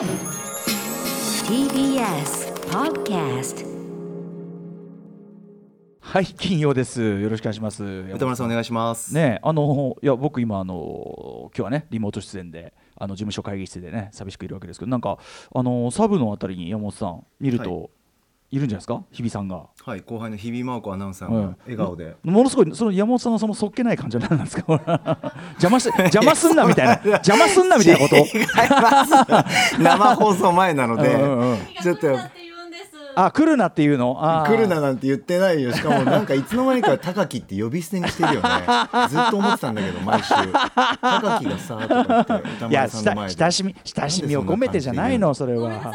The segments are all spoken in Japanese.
TBS Podcast はい金曜です。よろしくお願いします。歌丸さんお願いします。ねあのいや僕今あの今日はねリモート出演であの事務所会議室でね寂しくいるわけですけどなんかあのサブのあたりに山本さん見ると、、はいるんじゃないですか？日比さんが。はい、後輩の日比真央子アナウンサーうん。が笑顔で。ものすごいその山本さんのそのそっけない感じは何なんですか？邪魔し邪魔すんなみたいな。邪魔すんなみたいなこと？違います。生放送前なので。うんうんうん、ちょっと。あ来るなっていうの？来るななんて言ってないよ。しかもなんかいつの間にか高木って呼び捨てにしてるよね。ずっと思ってたんだけど毎週。高木がさとか言って歌いや丸さんの前で。親親しみ親しみを込めてじゃないのそれは。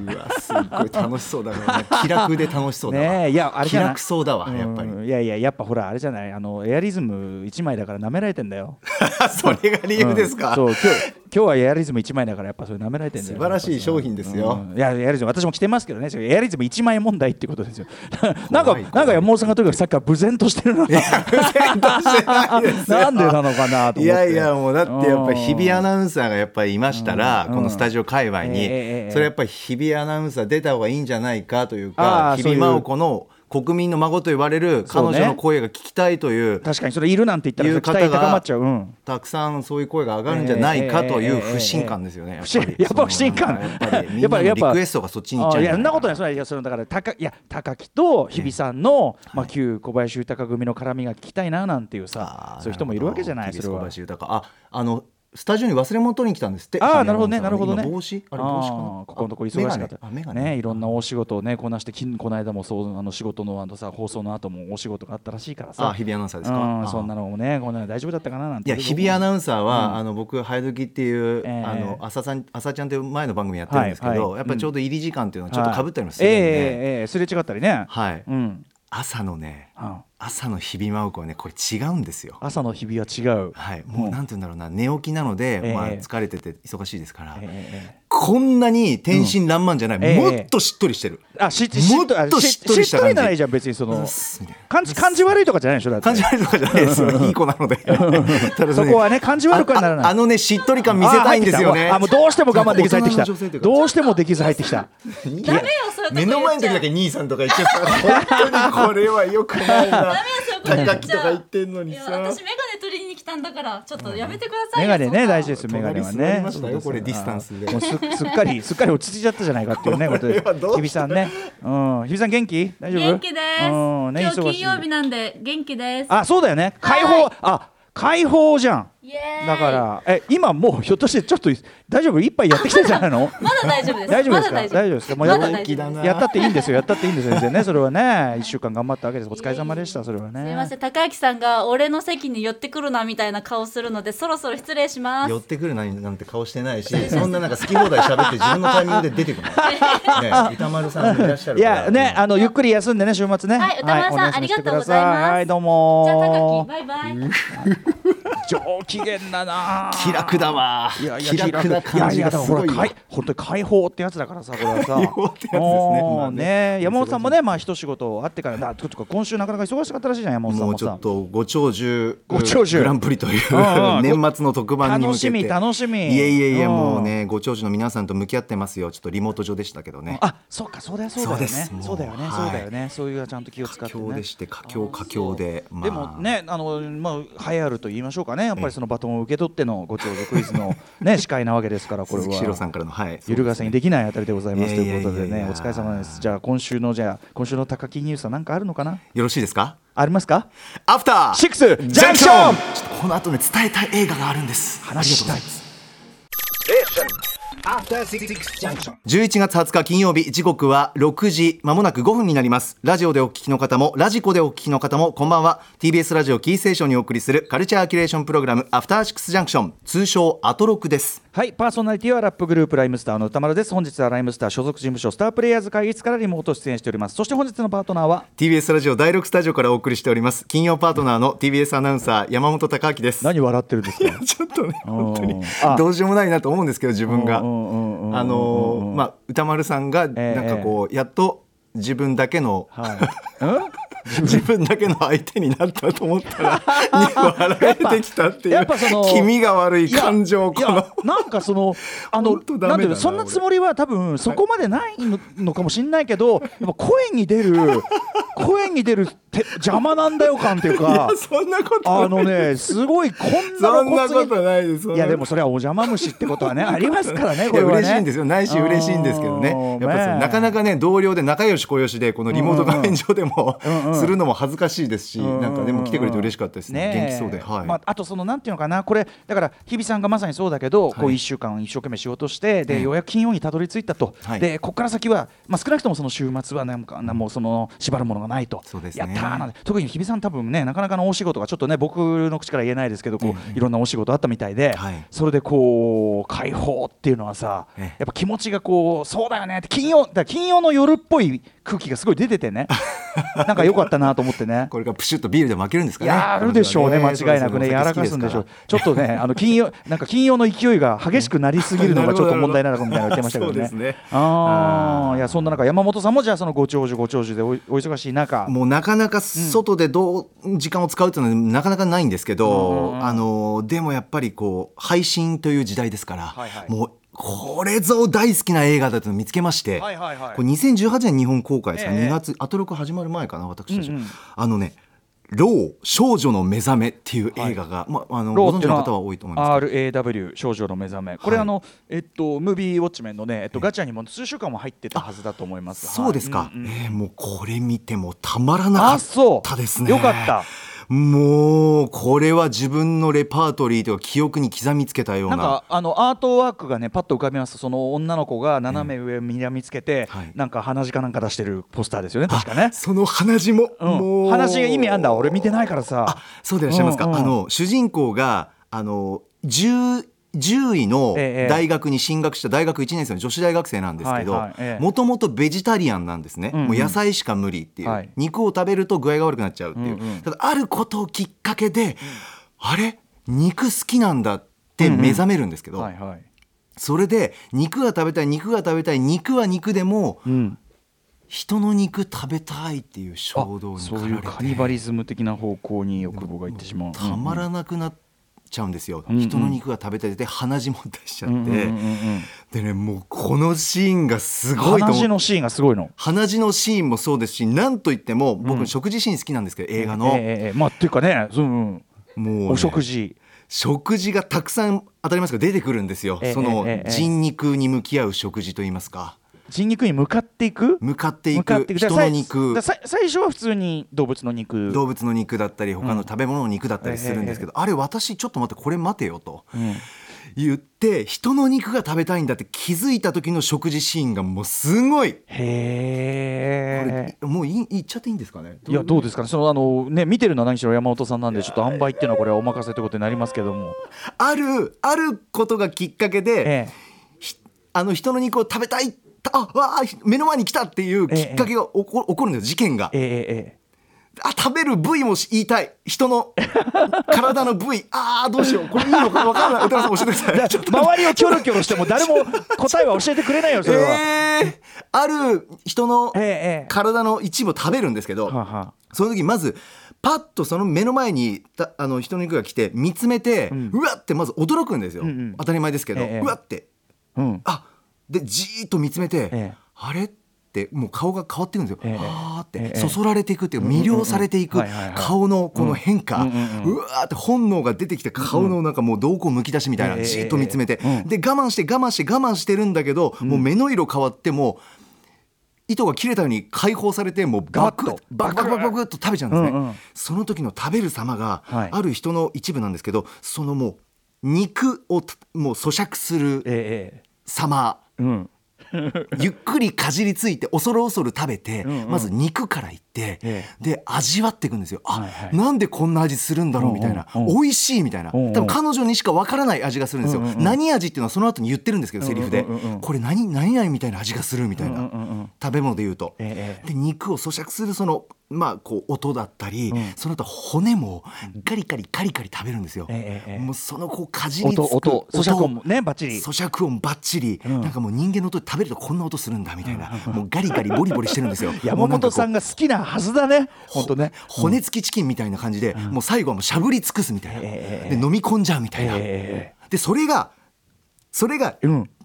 うわすっごい楽しそうだな気楽で楽しそうだわ、ねえいやあれ気楽そうだわやっぱり、うんいやいややっぱほらあれじゃない？あのエアリズム1枚だから舐められてんだよ。それが理由ですか、うん。そう今日はエアリズム1枚だからやっぱそれ舐められてんだよ。素晴らしい商品ですよ。うん。いやエアリズム私も着てますけどね。エアリズム1枚問題ってことですよ。なんかなんか山本さんがとにかくさっきから無然としてるな。んでなのかなと思って。いやいやもうだってやっぱり日比アナウンサーがやっぱりいましたらうん。このスタジオ界隈にええええそれやっぱり日比アナウンサー出た方がいいんじゃないかというか日比真央子の国民の孫と言われる彼女の声が聞きたいという確かにそれいるなんて言ったらいう期待高まっちゃう、うん、たくさんそういう声が上がるんじゃないかという不信感ですよね。やっぱ不信感。やっぱり リクエストがそっちに行っちゃあいやそんなことないそれいやそのだから高いや高木と日比さんの、まあ旧小林豊組の絡みが聞きたいななんていうさそういう人もいるわけじゃないるほそれは。ど小林豊ああのスタジオに忘れ物取りに来たんですって。ああなるほどねなるほどね。今帽子？あれ帽子かな？ここのところ忙しかった。あメガネ。あメガネ。ねいろんな大仕事をねこなしてきこの間もそうあの仕事のあのさ放送の後もお仕事があったらしいからさ。あ日比アナウンサーですか？うんあそんなのもねこんなの大丈夫だったかななんて。いや日比アナウンサーは、うん。あの僕「早時っていう、ええ。あの朝さん朝ちゃんという前の番組やってるんですけど、やっぱりちょうど入り時間っていうのはちょっとかぶったりもすえるんで、えええええすれ違ったりね。はい、うん朝のねうん。朝の日比真央子はねこれ違うんですよ。朝の日々は違う。はい、もうなんて言うんだろうな。寝起きなので、ええ。まあ、疲れてて忙しいですから、えええこんなに天真爛漫じゃない、うん。ええ。もっとしっとりしてる、えあししもっとしっとりした感じ。しっとりならいいじゃん別にその。感じ感じ悪いとかじゃないでしょだって。感じ悪いとかじゃないです。よいい子なので。ただそこはね感じ悪くはならない。あのねしっとり感見せたいんですよね。あもうどうしても我慢できず入ってきた。どうしてもできず入ってきた。ダメよ目の前の時だけ兄さんとか言ってさ本当にこれはよくないな。高木とか言ってんのにさ。いや私メガネ取りに来たんだからちょっとやめてくださいよメガネね大事ですメガネはね。隣座りましたよこれディスタンスで。もうすすっかりすっかり落ち着いちゃったじゃないかっていうねことで。日比さんね。うん。日比さん元気？大丈夫？元気です、うん。ね今日金曜日なんで元気です。あそうだよね。解放、はい。あ解放じゃんだからえ今もうひょっとしてちょっと大丈夫？一杯やってきたんじゃないの？まだ大丈夫です。大丈夫ですか？まだ大丈夫です。か？もうやった ったっていいんですよ。やったっていいんですよ。全然ね。それはね一週間頑張ったわけです。お疲れ様でした。それはね。すいません。高明さんが俺の席に寄ってくるなみたいな顔するのでそろそろ失礼します。寄ってくるななんて顔してないしそんななんか好き放題喋って自分のタイミングで出てくる。の ね歌丸さんもいらっしゃるいから。やねあのゆっくり休んでね週末ね。はい歌丸さんありがとうございます。はいどうもじゃあ高木バイバイ上機嫌だな。気楽だわ。いやいや気楽。な感じがすごいわやい本当に解放ってやつだからさこれはさ。解放ってやつですねまあねね山本さんもねまあ一仕事あってからだとか今週なかなか忙しかったらしいじゃん山本さんもさもうちょっとご長寿ご長寿グランプリという年末の特番に向けて楽しみ楽しみいえいえいえうんもうねご長寿の皆さんと向き合ってますよちょっとリモート上でしたけどねあそうかそうだよそうだよねそうだよねはいそうだよねそういうちゃんと気を使佳ってね境でして佳境佳境でまあでもねあのまあ流行ると言いましょうかねやっぱりそのバトンを受け取ってのご長寿クイズのね 司会なわけですからこれは。さんからのはい。ゆるがせにできないあたりでございますということでねお疲れ様です。じゃあ今週のじゃあ今週の高木ニュースは何かあるのかな？よろしいですか？ありますか？アフターシックスジャンクション！ちょっとこの後ね伝えたい映画があるんです。話したい11月20日金曜日時刻は6時まもなく5分になります。ラジオでお聞きの方もラジコでお聞きの方もこんばんは。TBS ラジオキーステーションにお送りするカルチャーキュレーションプログラムアフターシックスジャンクション通称アトロクです。はいパーソナリティはラップグループライムスターの歌丸です。本日はライムスター所属事務所スタープレイヤーズ会議室からリモート出演しております。そして本日のパートナーは？TBS ラジオ第6スタジオからお送りしております。金曜パートナーの TBS アナウンサー山本貴明です。何笑ってるんですか？ちょっとね本当に。あ。どうしようもないなと思うんですけど自分が。あのーまあ歌丸さんがええ。なんかこうやっと自分だけのはい。うん？自分だけの相手になったと思ったら 笑えてきたっていう やっぱその気味が悪い感情このなんかそのあのななんていうのそんなつもりは多分そこまでないののかもしれないけどやっぱ声に出る声に出るて邪魔なんだよ感っていうかそんなことあのねすごいこんなそんなことないですいやでもそれはお邪魔虫ってことはねありますからねこれはね。嬉しいんですよ。内心嬉しいんですけどね。やっぱりなかなかね同僚で仲良し小良しでこのリモート画面上でもうんうんするのも恥ずかしいですしなんかでも来てくれて嬉しかったですね。元気そうで。はい、まあ、あとそのなんていうのかなこれだから日比さんがまさにそうだけど、こうはい1週間一生懸命仕事してで、ええようやく金曜にたどり着いたと、はい。でここから先は、まあ、少なくともその週末はなんかなもうその縛るものがないと。そうですね。やったーなんて。特に日比さん多分ねなかなかの大仕事がちょっとね僕の口から言えないですけどこう、いろんなお仕事あったみたいで、はい。それでこう解放っていうのはさ、ええやっぱ気持ちがこうそうだよねって金曜だ金曜の夜っぽい空気がすごい出ててね なんか良かったなと思ってね。これがプシュッとビールでも開けるんですかねやるでしょうね、間違いなくね、やらかすんでしょう。ちょっとね、あの金曜、なんか金曜の勢いが激しくなりすぎるのがちょっと問題なのかみたいなの言ってましたけどね。ああ、いや、そんな中、山本さんもじゃあ、そのご長寿ご長寿でおお忙しい中。もうなかなか外でどう時間を使うっていうのはなかなかないんですけど、あのでもやっぱりこう配信という時代ですから、もうこれぞ大好きな映画だと見つけまして、はいはいはい。これ2018年日本公開ですか、ええ。2月アトロク始まる前かな私たち、うんうん。あのね「ロー少女の目覚め」っていう映画が、まあ、あのご存知の方は多いと思います RAW 少女の目覚め。これ、はい。あのえっとムービーウォッチメンのねえっとガチャにも数週間も入ってたはずだと思いますそうですか、はいうんうんえ。ーもうこれ見てもたまらなかったですねよかったもうこれは自分のレパートリーとか記憶に刻みつけたような。なんかあのアートワークがねパッと浮かびますその女の子が斜め上にらみつけて、はい。なんか鼻血かなんか出してるポスターですよね確かね。あその鼻血も、うん。もう。鼻血が意味あんだ。俺見てないからさ。あそうでいらっしゃいますか、うん。うん。あの主人公があの10 10位のええ大学に進学した大学1年生の女子大学生なんですけどもともとベジタリアンなんですね、うんうん。もう野菜しか無理っていう、はい。肉を食べると具合が悪くなっちゃうっていう、うんうん。ただあることをきっかけで、あれ？肉好きなんだって目覚めるんですけど、それで肉が食べたい肉が食べたい肉は肉でもうん。人の肉食べたいっていう衝動にそういうカニバリズム的な方向に欲望がいってしまう。たまらなくなっちゃうんですよ、うんうん。人の肉が食べたいで鼻血も出しちゃって、うんうんうんうんでねもうこのシーンがすごいと鼻血のシーンがすごいの。鼻血のシーンもそうですしなんといっても僕、うん。食事シーン好きなんですけど映画の、ええええまあっていうかねうんうん。もうね、お食事。食事がたくさん当たりますけど出てくるんですよ、ええその人肉に向き合う食事といいますか人肉に向かっていく？向かっていく。く。人の肉。最初は普通に動物の肉。動物の肉だったり他の食べ物の肉だったりするんですけど、あれ私ちょっと待ってこれ待てよとうん。言って人の肉が食べたいんだって気づいた時の食事シーンがもうすごい。こへえ。れもういい言っちゃっていいんですかね？いやどうですかね？そのあのね見てるのは何しろ山本さんなんでちょっと塩梅っていうのはこれはお任せということになりますけども。あるあることがきっかけで、あの人の肉を食べたいあわあ目の前に来たっていうきっかけが起こ,、起こるんですよ事件が。えええええあ食べる部位も言いたい。人の体の部位。ああどうしよう。これいいのか分からない。歌川さん教えてください。周りをキョロキョロしても誰も 答えは教えてくれないよそれは。えーある人のええええ。体の一部を食べるんですけど、はあはその時まずパッとその目の前にたあの人の肉が来て見つめて、うわってまず驚くんですよ、うんうん。当たり前ですけど、ええうわって。あうん。あでじーっと見つめて、ええ。あれ？ってもう顔が変わっていくんですよ、ええ。はーって、ええ。そそられていくっていう魅了されていく顔のこの変化、うんうんうんうわーって本能が出てきて顔のなんかもう瞳孔むき出しみたいな、ええじーっと見つめて、うん。で我慢して我慢して我慢してるんだけど、もう目の色変わっても糸が切れたように解放されてもうバクバクバクバクっと食べちゃうんですね、うんうん。その時の食べる様がはい。ある人の一部なんですけど、そのもう肉をたもう咀嚼するえええうん。ゆっくりかじりついて恐る恐る食べて、うんうん。まず肉からいって、えで味わっていくんですよ。あ、はいはい。なんでこんな味するんだろうみたいな、うんうん。うん美味しいみたいな、うんうん。多分彼女にしかわからない味がするんですよ、うんうんうん。何味っていうのはその後に言ってるんですけど、セリフで、うんうんうん。うんこれ何何々みたいな味がするみたいな、うんうんうん。食べ物で言うと、ええええ。で肉を咀嚼するそのまあこう音だったり、うん。その後骨もガリガリカリカリ食べるんですよ、ええええもうそのこうかじりつく音音咀嚼音もねバッチリ。咀嚼音バッチリ、うん。なんかもう人間の音で食べるとこんな音するんだみたいな、もうガリガリボリボリしてるんですよ。山本さんがが好きなはずだね本当ね。骨付きチキンみたいな感じで、もう最後はもうしゃぶり尽くすみたいな、ええで飲み込んじゃうみたいな、えでそれがそれが、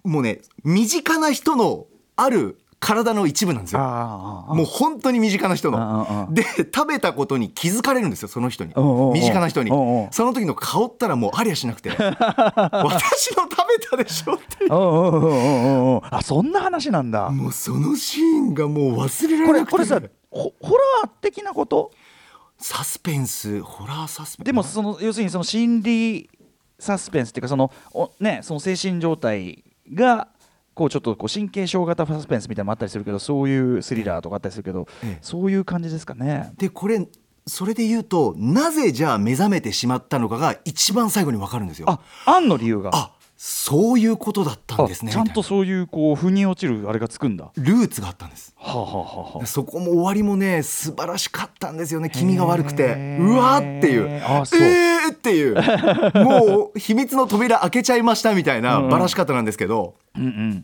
もうね身近な人のある体の一部なんですよ。もう本当に身近な人の。で食べたことに気づかれるんですよその人に。身近な人に。その時の顔ったらもうありゃしなくて。私の食べたでしょっていう。あそんな話なんだ。もうそのシーンがもう忘れらこれなくて。れこれさホホラー的なこと？サスペンスホラーサスペンス。でもその要するにその心理サスペンスっていうかそのおねその精神状態がこうちょっとこう神経症型サスペンスみたいなのもあったりするけどそういうスリラーとかあったりするけど、ええ。そういう感じですかね？でこれそれで言うとなぜじゃあ目覚めてしまったのかが一番最後に分かるんですよ。ああんの理由が。あそういうことだったんですね。あちゃんとそういうこう腑に落ちるあれがつくんだ。ルーツがあったんです。あ、はあはあはあ、そこも終わりもね素晴らしかったんですよね。気味が悪くて。うわーっていう。あそう。えーっていう。もう秘密の扉開けちゃいましたみたいなうんばらし方なんですけど、うんうん。へーう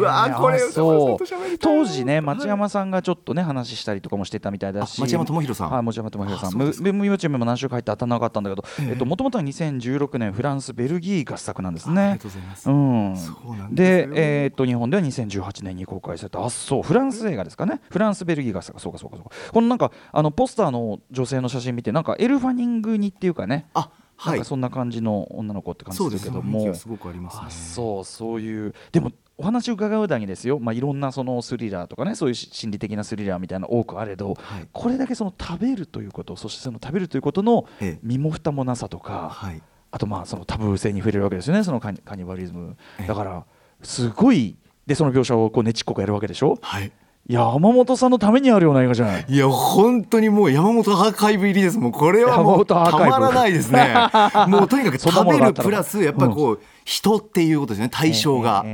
わーこれあそう。当時ね町山さんがちょっとね話したりとかもしてたみたいだし。あ町山智博さん。はい町山智博さん。あそうですか。ムも何週か入って当たらなかったんだけどえええっともともとは2016年フランスベルギー合作なんですありがねとうございます、うんでえーっと日本では2018年に公開されたあそうフランス映画ですかねフランスベルギー合作そうかそうかそうかこのなんかあのポスターの女性の写真見てなんかエルファニングにっていうかねあはい。なんかそんな感じの女の子って感じです。けども。雰囲気がすごくありますね。あそうそういう。でもお話を伺うだけですよ、まあ、いろんなそのスリラーとかねそういうし心理的なスリラーみたいなの多くあれど、はい。これだけその食べるということそしてその食べるということのええ。身も蓋もなさとか、はい。あとまあそのタブー性に触れるわけですよねそのカニカニバリズム。ええ。だからすごいでその描写をこうねちっこくやるわけでしょ？はい山本さんのためにあるような映画じゃない。いや本当にもう山本アーカイブ入りです。もうこれはもうたまらないですね。もうとにかく食べるプラスやっぱりこう、人っていうことですね 対象が、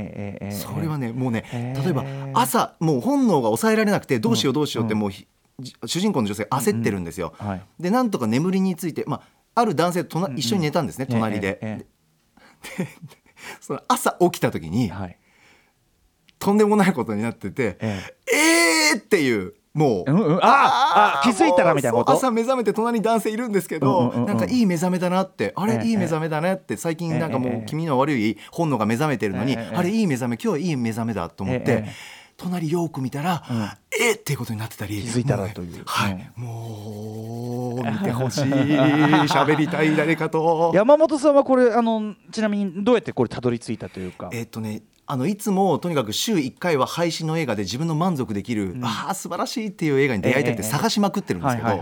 それはねもうね例えば朝もう本能が抑えられなくてどうしようどうしようってもう主人公の女性焦ってるんですよ、はい。でなんとか眠りについて、まあ、ある男性と隣一緒に寝たんですね、隣で、ええ。その朝起きた時に、ええはいとんでもないことになってて、ええ。ーっていうもう、うんうんああ気づいたらみたいなこと？朝目覚めて隣に男性いるんですけど、うんうんうんうん。なんかいい目覚めだなってあれ、ええいい目覚めだねって最近なんかもええう気味の悪い本能が目覚めてるのに、ええあれいい目覚め今日はいい目覚めだと思って、ええ隣よく見たら、えっていうことになってたり。気づいたらという。はい、うんもう見てほしい。喋りたい誰かと。山本さんはこれあのちなみにどうやってこれたどり着いたというか？えっとねあのいつもとにかく週1回は配信の映画で自分の満足できる、ああ素晴らしいっていう映画に出会いたくてええ。探しまくってるんですけど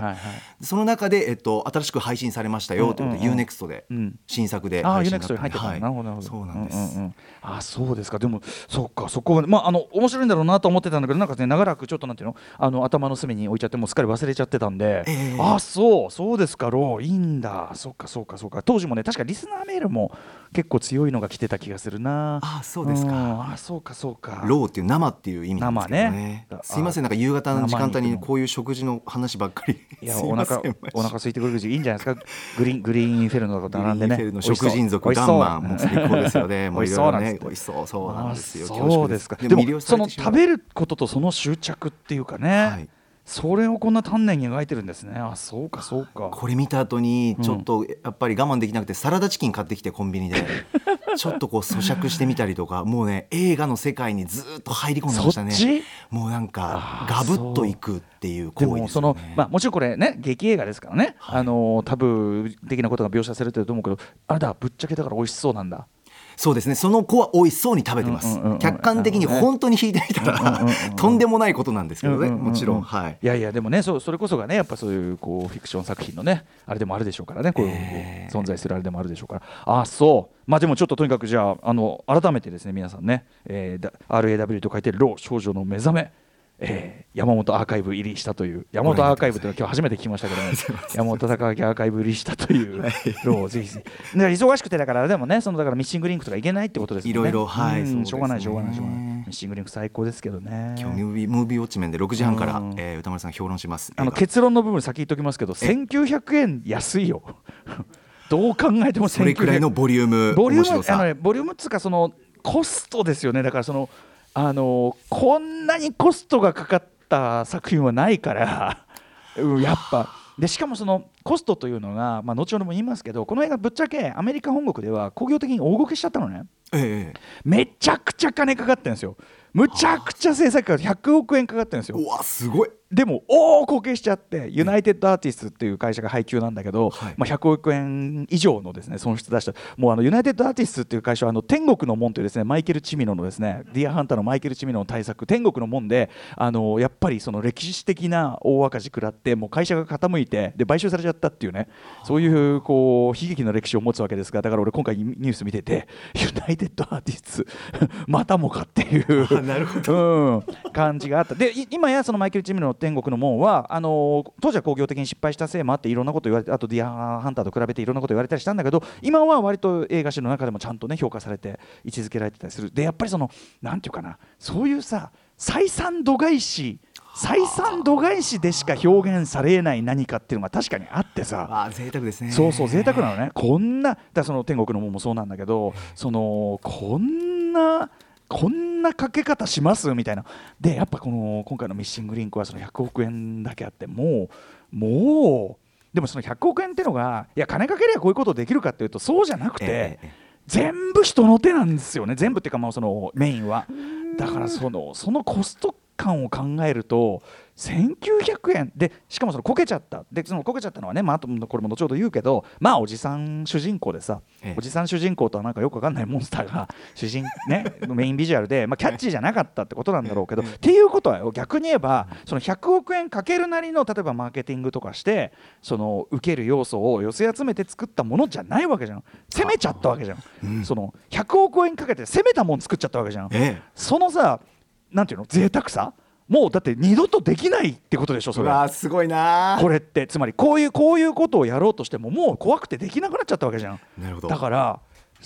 その中で、えっと、新しく配信されましたよということで、うんうんうん。UNEXT でうん。新作で配信に入ってた、はい。なるほど。そうなんです、うんうんうん。あそうですか。でもそっかそこはまああの面白いんだろうなと思ってたんだけどなんかね長らくちょっとなんていうの？あの頭の隅に置いちゃってもうすっかり忘れちゃってたんで、ええ。あそうそうですか。ローいいんだ。そっかそっかそっか。当時もね確かリスナーメールも結構強いのが来てた気がするな。あそうですか。ん。あそうかそうか。ローっていう生っていう意味なんですけどね。生ね。すいませんなんか夕方の時間帯にこういう食事の話ばっかり。いやお腹 お腹空いてくる時いいんじゃないですか？グリーングリーンフェルノとか並んでね。グリーンフェルの食人族ガンマンもう最高ですよね。もういろいろね美美味味しそうそうなんですよ。そうですか。でもその食べることとその執着っていうかね、はいそれをこんな丹念に描いてるんですね。あそうかそうか。これ見た後にちょっとやっぱり我慢できなくてサラダチキン買ってきてコンビニで ちょっとこう咀嚼してみたりとかもうね映画の世界にずっと入り込んでましたね。もうなんかガブッといくっていうで行為ですよもその、ねまあ、もちろんこれね劇映画ですからね、あのタブー的なことが描写されてると思うけどあれだぶっちゃけだから美味しそうなんだそうですね。その子は美味しそうに食べてます、客観的に本当に引いてみたら、とんでもないことなんですけどね、もちろん。はい。いやいやでもねそそれこそがねやっぱそういうこうフィクション作品のねあれでもあるでしょうからね。こういう、えー。存在するあれでもあるでしょうから。あそう。まあでもちょっととにかくじゃああの改めてですね皆さんね、え RAW と書いて「ロー少女のめざめ」えー山本アーカイブ入りしたという山本アーカイブというのは今日初めて聞きましたけども 山本匠晃アーカイブ入りしたというローをぜひぜひ忙しくてだからでもねそのだからミッシングリンクとかいけないってことですね。いろいろはいしょうがないしょうがないしょうがない。ミッシングリンク最高ですけどね。今日ムービームービーウォッチメンで6時半から、うん。えー宇多丸さん評論します。あの結論の部分先言っときますけど1900円安いよ。どう考えても1900それくらいのボリュームボリュームあの、ね、ボリュームっつうかそのコストですよね。だからそのあのこんなにコストがかかった作品はないから、うんやっぱ。でしかもそのコストというのが、まあ、後ほども言いますけどこの映画ぶっちゃけアメリカ本国では興行的に大動きしちゃったのね。ええめちゃくちゃ金かかってるんですよ。むちゃくちゃ制作費が100億円かかってるんですよ。うわすごいでも大こけしちゃってユナイテッドアーティストっていう会社が配給なんだけど、はい。まあ、100億円以上のですね損失出した。もうあのユナイテッドアーティストっていう会社はあの天国の門というですねマイケル・チミノのですねディアハンターのマイケル・チミノの対策天国の門であのやっぱりその歴史的な大赤字食らってもう会社が傾いてで買収されちゃったっていうねそういうこう悲劇の歴史を持つわけですがだから俺今回ニュース見ててユナイテッドアーティストまたもかっていうなるほど。うん、感じがあった。でい今やそのマイケル・チミノの天国の門はあの当時は工業的に失敗したせいもあっていろんなこと言われてあとディアハンターと比べていろんなこと言われたりしたんだけど今は割と映画史の中でもちゃんとね評価されて位置づけられてたりする。でやっぱりそのなんていうかなそういうさ採算度外視採算度外視でしか表現されない何かっていうのが確かにあってさ。あ贅沢ですね。そうそう贅沢なのね。こんなだその天国の門もそうなんだけどそのこんなこんなかけ方します？みたいな。でやっぱこの今回のミッシングリンクはその100億円だけあってもうもうでもその100億円ってのがいや金かけりゃこういうことできるかっていうとそうじゃなくて、えええ。全部人の手なんですよね。全部っていうかまあそのメインは。だからそのそのコスト感を考えると1900円。でしかもそのこけちゃった。でそのこけちゃったのはね、まあ、あとこれも後ほど言うけどまあおじさん主人公でさ、ええ。おじさん主人公とはなんかよくわかんないモンスターが 主人ねメインビジュアルで、まあ、キャッチーじゃなかったってことなんだろうけど、っていうことはよ逆に言えばその100億円かけるなりの例えばマーケティングとかしてその受ける要素を寄せ集めて作ったものじゃないわけじゃん。攻めちゃったわけじゃん、その100億円かけて攻めたもん作っちゃったわけじゃん、ええ。そのさなんていうの贅沢さ？もうだって二度とできないってことでしょそうれわすごいな。これって。つまりこういうこういうことをやろうとしてももう怖くてできなくなっちゃったわけじゃん。なるほど。だから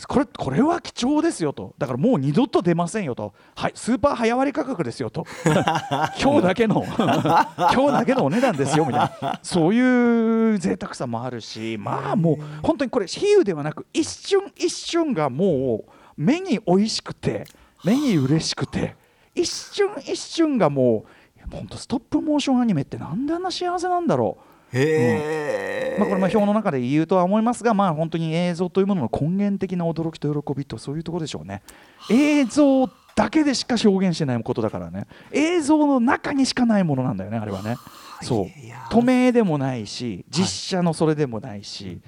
これこれは貴重ですよと。だからもう二度と出ませんよと、はい、スーパー早割価格ですよと。今日だけの 今日だけのお値段ですよみたいな。そういう贅沢さもあるしまあもう本当にこれ比喩ではなく一瞬一瞬がもう目に美味しくて目に嬉しくて一瞬一瞬がもう本当ストップモーションアニメってなんであんな幸せなんだろう。へえ、まあ、これも表の中で言うとは思いますが、まあ、本当に映像というものの根源的な驚きと喜びとそういうところでしょうね。映像だけでしか表現してないことだからね。映像の中にしかないものなんだよねあれはね。そう。透明でもないし実写のそれでもないし、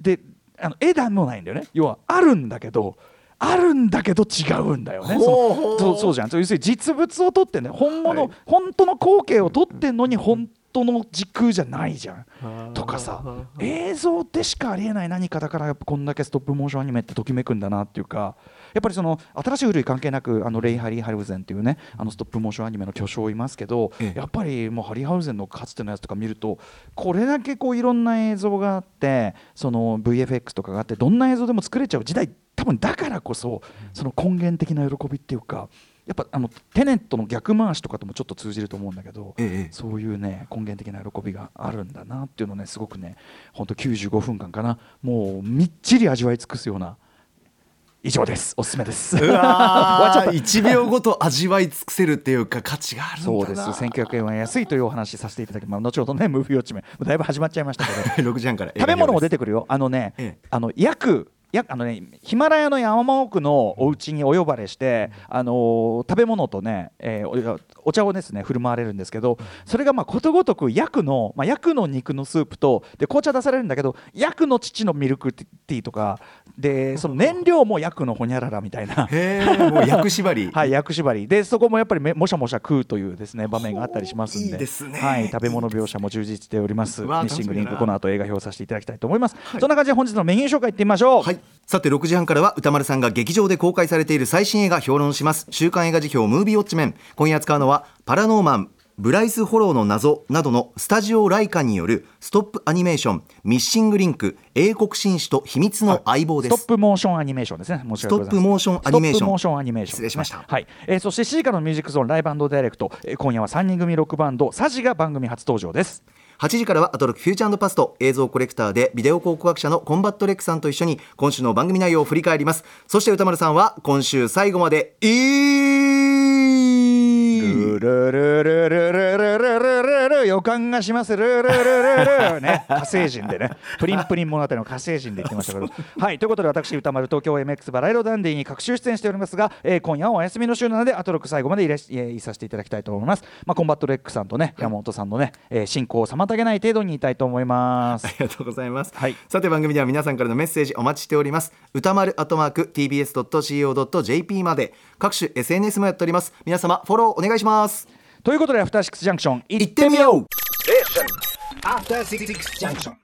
であの絵でもないんだよね。要はあるんだけどあるんだけど違うんだよね。そほう。そうそうじゃん。要するに実物を撮ってね本物、はい。本当の光景を撮ってんのに本当の時空じゃないじゃん。とかさ。映像でしかありえない何かだからやっぱこんだけストップモーションアニメってときめくんだなっていうか。やっぱりその新しい古い関係なくあのレイ・ハリー・ハルウゼンっていうねあのストップモーションアニメの巨匠いますけど、ええ。やっぱりもうハリー・ハルウゼンのかつてのやつとか見るとこれだけこういろんな映像があってその VFX とかがあってどんな映像でも作れちゃう時代多分だからこそその根源的な喜びっていうかやっぱあのテネットの逆回しとかともちょっと通じると思うんだけど、ええ。そういうね根源的な喜びがあるんだなっていうのをねすごくね本当95分間かな。もうみっちり味わい尽くすような以上です。おすすめです。う 終わっちゃわった。ー1秒ごと味わい尽くせるっていうか価値があるんだな。そうです。1900円は安いというお話しさせていただきます後ほどねムービーウォッチメンだいぶ始まっちゃいましたけど。6時半から。食べ物も出ててくるよ。あのね、ええ。あの約やあのね、ヒマラヤの山奥のお家にお呼ばれして、あのー食べ物とね、えーおお茶をですね振る舞われるんですけどそれがまあことごとくヤクの、まあ、ヤクの肉のスープとで紅茶出されるんだけどヤクの父のミルクティーとかでその燃料もヤクのホニャララみたいな。もう薬縛り。はい、薬縛り。でそこもやっぱりめもしゃもしゃ食うというですね場面があったりしますんで。ね。はい、食べ物描写も充実しております。ミッシングリンクこの後映画表させていただきたいと思います、そんな感じで本日のメニュー紹介いってみましょう、はい、さて6時半からは宇多丸さんが劇場で公開されている最新映画評論します。週刊映画時評ムービーウォッチメン。今夜扱うのはパラノーマンブライス・ホローの謎などのスタジオライカによるストップアニメーションミッシングリンク英国紳士と秘密の相棒です。ストップモーションアニメーションですね。ストップモーションアニメーション。ションアニメーション。失礼しました。はい。えーそして C からのミュージックゾーンライブダイレクト、えー今夜は3人組ロックバンドサジが番組初登場です。8時からはアトロクフューチャーパスト映像コレクターでビデオ考古学者のコンバット REC さんと一緒に今週の番組内容を振り返ります。そして宇多丸さんは今週最後までいれる予感がしますルルルルルルね火星人でねプリンプリン物語の火星人で言ってましたけどはいということで私宇多丸東京 MX バラ色ダンディに隔週出演しておりますが、えー今夜はお休みの週なのでアトロク最後までいらし、えーいさせていただきたいと思いますまあコンバット REC さんとね山本さんのね、えー進行を妨げない程度にいたいと思いますありがとうございます、はいさて番組では皆さんからのメッセージお待ちしております歌丸アットマーク tbs.co.jp まで各種 SNS もやっております皆様フォローお願いしますということでアフターシックスジャンクション行ってみよう After Six Junction.